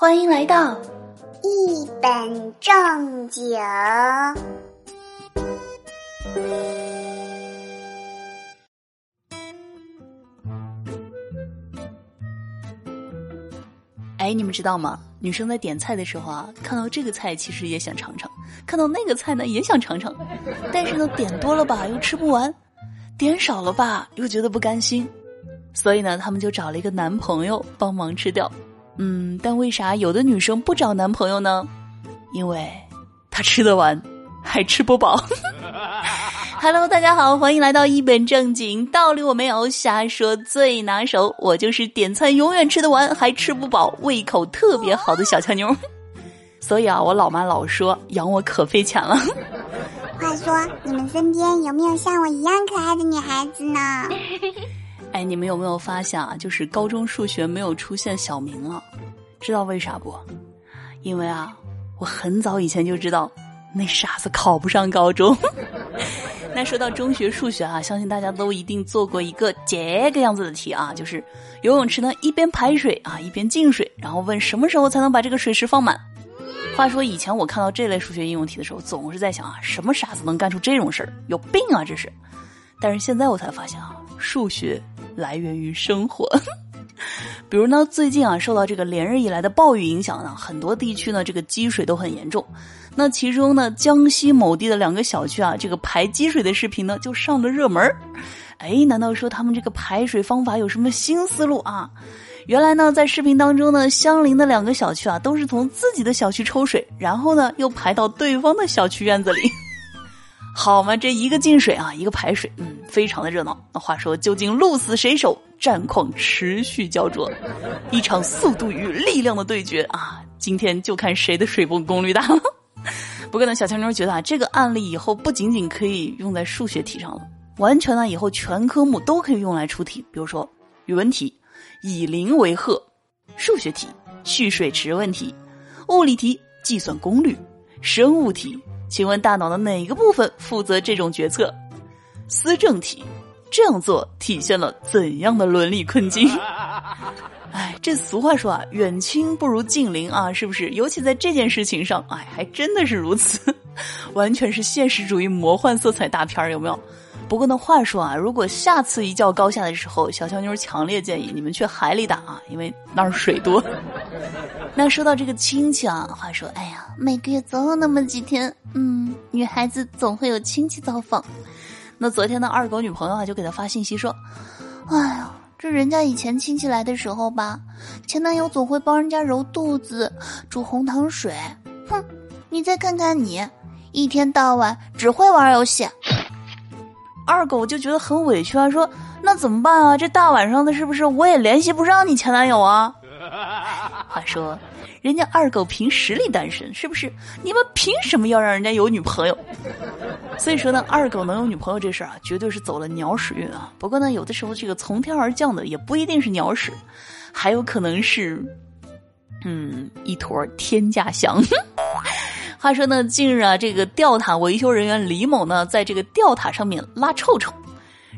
欢迎来到一本正经。哎，你们知道吗？女生在点菜的时候啊，看到这个菜其实也想尝尝，看到那个菜呢也想尝尝，但是呢点多了吧又吃不完，点少了吧又觉得不甘心，所以呢他们就找了一个男朋友帮忙吃掉。嗯，但为啥有的女生不找男朋友呢？因为她吃得完，还吃不饱。Hello，大家好，欢迎来到一本正经，道理我没有，瞎说最拿手。我就是点餐永远吃得完，还吃不饱，胃口特别好的小强妞。所以啊，我老妈老说养我可费钱了。话说，你们身边有没有像我一样可爱的女孩子呢？哎，你们有没有发现啊？就是高中数学没有出现小明了，知道为啥不？因为啊，我很早以前就知道，那傻子考不上高中。那说到中学数学啊，相信大家都一定做过一个这个样子的题啊，就是游泳池呢一边排水啊一边进水，然后问什么时候才能把这个水池放满。话说以前我看到这类数学应用题的时候，总是在想啊，什么傻子能干出这种事儿？有病啊这是！但是现在我才发现啊，数学来源于生活。比如呢，最近啊，受到这个连日以来的暴雨影响呢，很多地区呢这个积水都很严重。那其中呢，江西某地的两个小区啊，这个排积水的视频呢就上了热门儿。哎，难道说他们这个排水方法有什么新思路啊？原来呢，在视频当中呢，相邻的两个小区啊，都是从自己的小区抽水，然后呢又排到对方的小区院子里。好嘛，这一个进水啊，一个排水，嗯，非常的热闹。那话说，究竟鹿死谁手？战况持续焦灼，一场速度与力量的对决啊！今天就看谁的水泵功率大了。不过呢，小强妞觉得啊，这个案例以后不仅仅可以用在数学题上了，完全呢以后全科目都可以用来出题。比如说语文题，以邻为壑；数学题，蓄水池问题；物理题，计算功率；生物题，请问大脑的哪个部分负责这种决策？思政题。这样做体现了怎样的伦理困境？哎，这俗话说啊，远亲不如近邻啊，是不是？尤其在这件事情上，哎，还真的是如此，完全是现实主义魔幻色彩大片儿，有没有？不过呢，话说啊，如果下次一较高下的时候，小乔妞强烈建议你们去海里打啊，因为那儿水多。那说到这个亲戚啊，话说，哎呀，每个月总有那么几天，嗯，女孩子总会有亲戚造访。那昨天的二狗女朋友啊，就给他发信息说：“哎呀，这人家以前亲戚来的时候吧，前男友总会帮人家揉肚子、煮红糖水。哼，你再看看你，一天到晚只会玩游戏。”二狗就觉得很委屈啊，说：“那怎么办啊？这大晚上的，是不是我也联系不上你前男友啊？” 话说。人家二狗凭实力单身，是不是？你们凭什么要让人家有女朋友？所以说呢，二狗能有女朋友这事儿啊，绝对是走了鸟屎运啊。不过呢，有的时候这个从天而降的也不一定是鸟屎，还有可能是，嗯，一坨天价香。话说呢，近日啊，这个吊塔维修人员李某呢，在这个吊塔上面拉臭臭，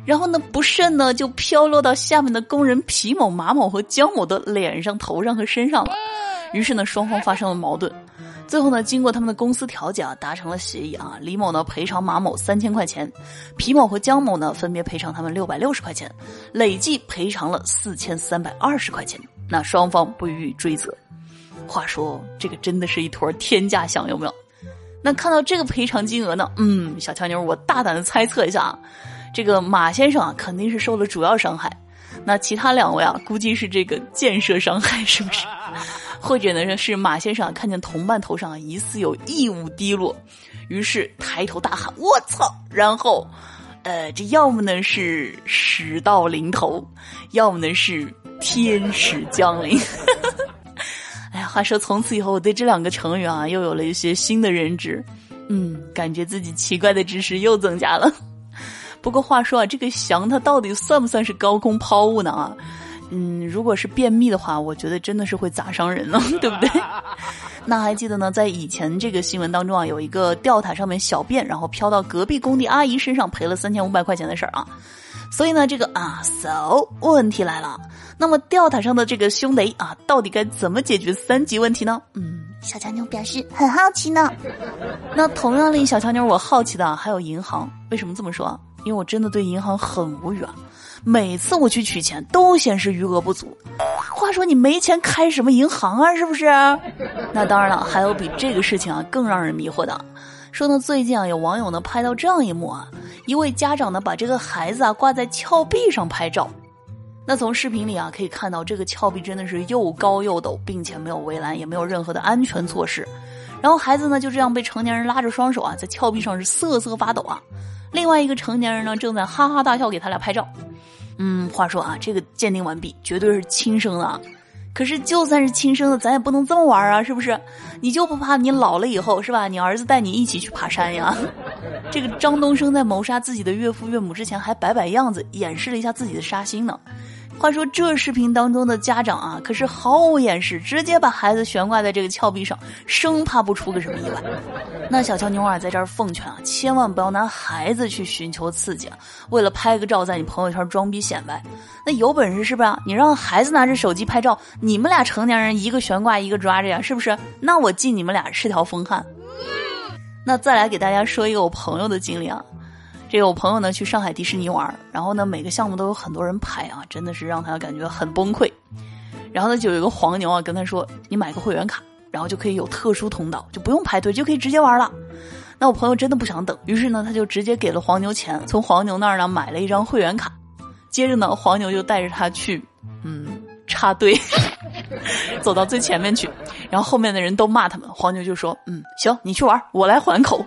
然后呢，不慎呢就飘落到下面的工人皮某、马某和姜某的脸上、头上和身上了。于是呢，双方发生了矛盾，最后呢，经过他们的公司调解啊，达成了协议啊。李某呢赔偿马某三千块钱，皮某和姜某呢分别赔偿他们六百六十块钱，累计赔偿了四千三百二十块钱。那双方不予以追责。话说这个真的是一坨天价响，有没有？那看到这个赔偿金额呢？嗯，小强妞，我大胆的猜测一下啊，这个马先生啊肯定是受了主要伤害，那其他两位啊估计是这个建设伤害，是不是？或者呢，是马先生看见同伴头上啊疑似有异物滴落，于是抬头大喊“我操”，然后，呃，这要么呢是屎到临头，要么呢是天使降临。话说从此以后，我对这两个成语啊又有了一些新的认知，嗯，感觉自己奇怪的知识又增加了。不过话说啊，这个翔它到底算不算是高空抛物呢？啊？嗯，如果是便秘的话，我觉得真的是会砸伤人呢，对不对？那还记得呢，在以前这个新闻当中啊，有一个吊塔上面小便，然后飘到隔壁工地阿姨身上，赔了三千五百块钱的事儿啊。所以呢，这个啊，so 问题来了。那么吊塔上的这个兄弟啊，到底该怎么解决三级问题呢？嗯，小强妞表示很好奇呢。那同样令小强妞我好奇的还有银行，为什么这么说？因为我真的对银行很无语啊。每次我去取钱都显示余额不足。话说你没钱开什么银行啊？是不是？那当然了，还有比这个事情啊更让人迷惑的。说呢，最近啊有网友呢拍到这样一幕啊，一位家长呢把这个孩子啊挂在峭壁上拍照。那从视频里啊可以看到，这个峭壁真的是又高又陡，并且没有围栏，也没有任何的安全措施。然后孩子呢就这样被成年人拉着双手啊在峭壁上是瑟瑟发抖啊。另外一个成年人呢正在哈哈大笑给他俩拍照。嗯，话说啊，这个鉴定完毕，绝对是亲生的。可是就算是亲生的，咱也不能这么玩啊，是不是？你就不怕你老了以后是吧？你儿子带你一起去爬山呀？这个张东升在谋杀自己的岳父岳母之前，还摆摆样子，掩饰了一下自己的杀心呢。话说这视频当中的家长啊，可是毫无掩饰，直接把孩子悬挂在这个峭壁上，生怕不出个什么意外。那小乔妞啊，在这儿奉劝啊，千万不要拿孩子去寻求刺激啊，为了拍个照在你朋友圈装逼显摆。那有本事是不是？你让孩子拿着手机拍照，你们俩成年人一个悬挂一个抓着呀，是不是？那我敬你们俩是条疯汉。那再来给大家说一个我朋友的经历啊。这个我朋友呢去上海迪士尼玩，然后呢每个项目都有很多人排啊，真的是让他感觉很崩溃。然后呢就有一个黄牛啊跟他说：“你买个会员卡，然后就可以有特殊通道，就不用排队，就可以直接玩了。”那我朋友真的不想等，于是呢他就直接给了黄牛钱，从黄牛那儿呢买了一张会员卡。接着呢黄牛就带着他去，嗯，插队，走到最前面去，然后后面的人都骂他们，黄牛就说：“嗯，行，你去玩，我来还口。”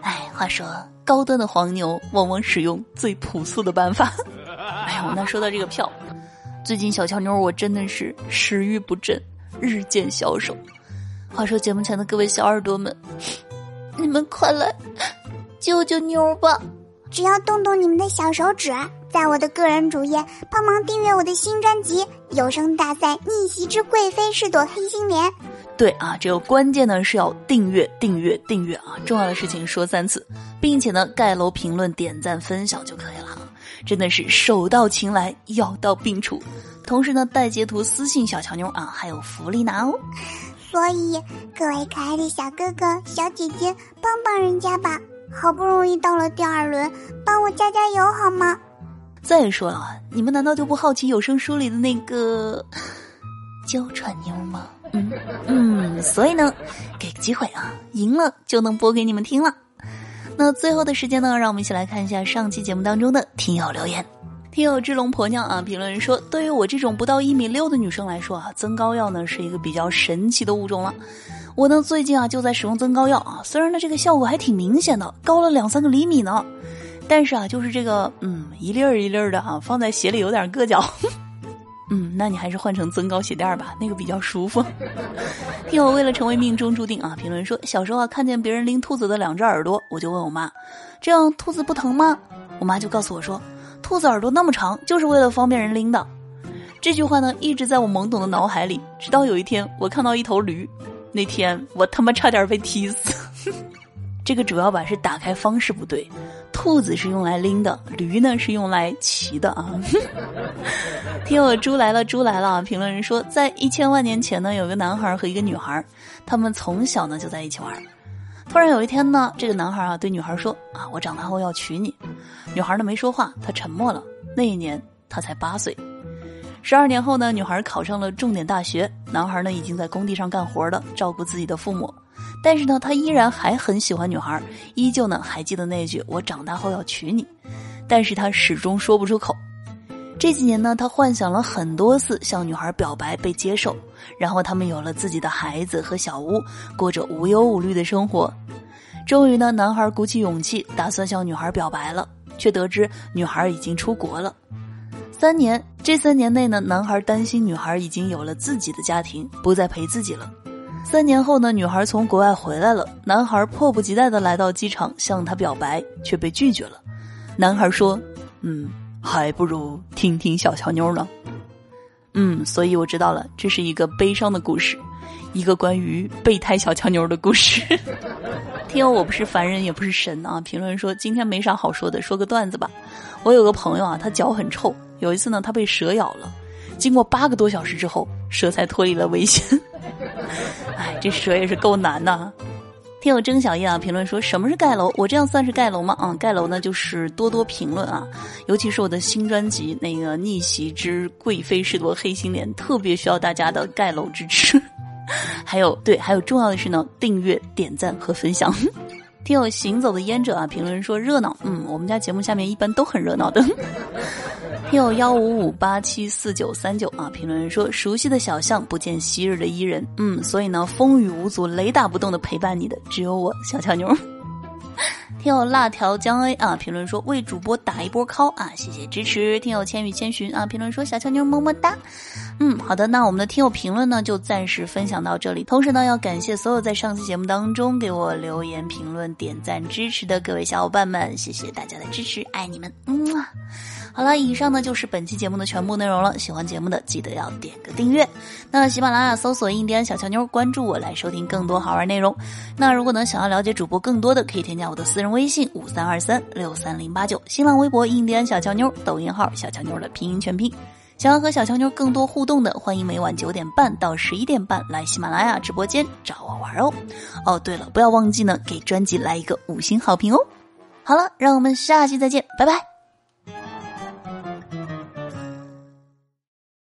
哎，话说。高端的黄牛往往使用最朴素的办法。哎呀，那说到这个票，最近小乔妞我真的是食欲不振，日渐消瘦。话说节目前的各位小耳朵们，你们快来救救妞吧！只要动动你们的小手指，在我的个人主页帮忙订阅我的新专辑《有声大赛逆袭之贵妃是朵黑心莲》。对啊，这个关键呢是要订阅、订阅、订阅啊！重要的事情说三次，并且呢盖楼、评论、点赞、分享就可以了。真的是手到擒来，药到病除。同时呢带截图私信小乔妞啊，还有福利拿哦。所以各位可爱的小哥哥、小姐姐，帮帮人家吧！好不容易到了第二轮，帮我加加油好吗？再说了，你们难道就不好奇有声书里的那个 娇喘妞吗？嗯，所以呢，给个机会啊，赢了就能播给你们听了。那最后的时间呢，让我们一起来看一下上期节目当中的听友留言。听友智龙婆娘啊，评论说：对于我这种不到一米六的女生来说啊，增高药呢是一个比较神奇的物种了。我呢最近啊就在使用增高药啊，虽然呢这个效果还挺明显的，高了两三个厘米呢，但是啊就是这个嗯一粒儿一粒儿的啊，放在鞋里有点硌脚。嗯，那你还是换成增高鞋垫吧，那个比较舒服。听我为了成为命中注定啊，评论说小时候啊看见别人拎兔子的两只耳朵，我就问我妈，这样兔子不疼吗？我妈就告诉我说，兔子耳朵那么长，就是为了方便人拎的。这句话呢一直在我懵懂的脑海里，直到有一天我看到一头驴，那天我他妈差点被踢死。这个主要吧是打开方式不对，兔子是用来拎的，驴呢是用来骑的啊。听我猪来了，猪来了！评论人说，在一千万年前呢，有个男孩和一个女孩，他们从小呢就在一起玩。突然有一天呢，这个男孩啊对女孩说：“啊，我长大后要娶你。”女孩呢没说话，她沉默了。那一年他才八岁。十二年后呢，女孩考上了重点大学，男孩呢已经在工地上干活了，照顾自己的父母。但是呢，他依然还很喜欢女孩，依旧呢还记得那句“我长大后要娶你”，但是他始终说不出口。这几年呢，他幻想了很多次向女孩表白被接受，然后他们有了自己的孩子和小屋，过着无忧无虑的生活。终于呢，男孩鼓起勇气打算向女孩表白了，却得知女孩已经出国了。三年，这三年内呢，男孩担心女孩已经有了自己的家庭，不再陪自己了。三年后呢，女孩从国外回来了，男孩迫不及待的来到机场向她表白，却被拒绝了。男孩说：“嗯，还不如听听小乔妞呢。”嗯，所以我知道了，这是一个悲伤的故事，一个关于备胎小乔妞的故事。听友我不是凡人也不是神啊，评论说今天没啥好说的，说个段子吧。我有个朋友啊，他脚很臭，有一次呢，他被蛇咬了，经过八个多小时之后，蛇才脱离了危险。哎，这蛇也是够难的。听友曾小叶啊，评论说什么是盖楼？我这样算是盖楼吗？啊，盖楼呢就是多多评论啊，尤其是我的新专辑那个逆袭之贵妃是朵黑心莲，特别需要大家的盖楼支持。还有对，还有重要的是呢，订阅、点赞和分享。听友行走的烟者啊，评论说热闹。嗯，我们家节目下面一般都很热闹的。听友幺五五八七四九三九啊，评论人说熟悉的小巷不见昔日的伊人，嗯，所以呢，风雨无阻、雷打不动的陪伴你的只有我小乔妞。听友辣条江 A 啊，评论说为主播打一波 call 啊，谢谢支持。听友千与千寻啊，评论说小乔妞么么哒。嗯，好的，那我们的听友评论呢就暂时分享到这里。同时呢，要感谢所有在上期节目当中给我留言、评论、点赞、支持的各位小伙伴们，谢谢大家的支持，爱你们，嗯啊。好了，以上呢就是本期节目的全部内容了。喜欢节目的记得要点个订阅。那喜马拉雅搜索“印第安小乔妞”，关注我来收听更多好玩内容。那如果呢想要了解主播更多的，可以添加我的私人微信五三二三六三零八九，新浪微博“印第安小乔妞”，抖音号“小乔妞”的拼音全拼。想要和小乔妞更多互动的，欢迎每晚九点半到十一点半来喜马拉雅直播间找我玩哦。哦，对了，不要忘记呢给专辑来一个五星好评哦。好了，让我们下期再见，拜拜。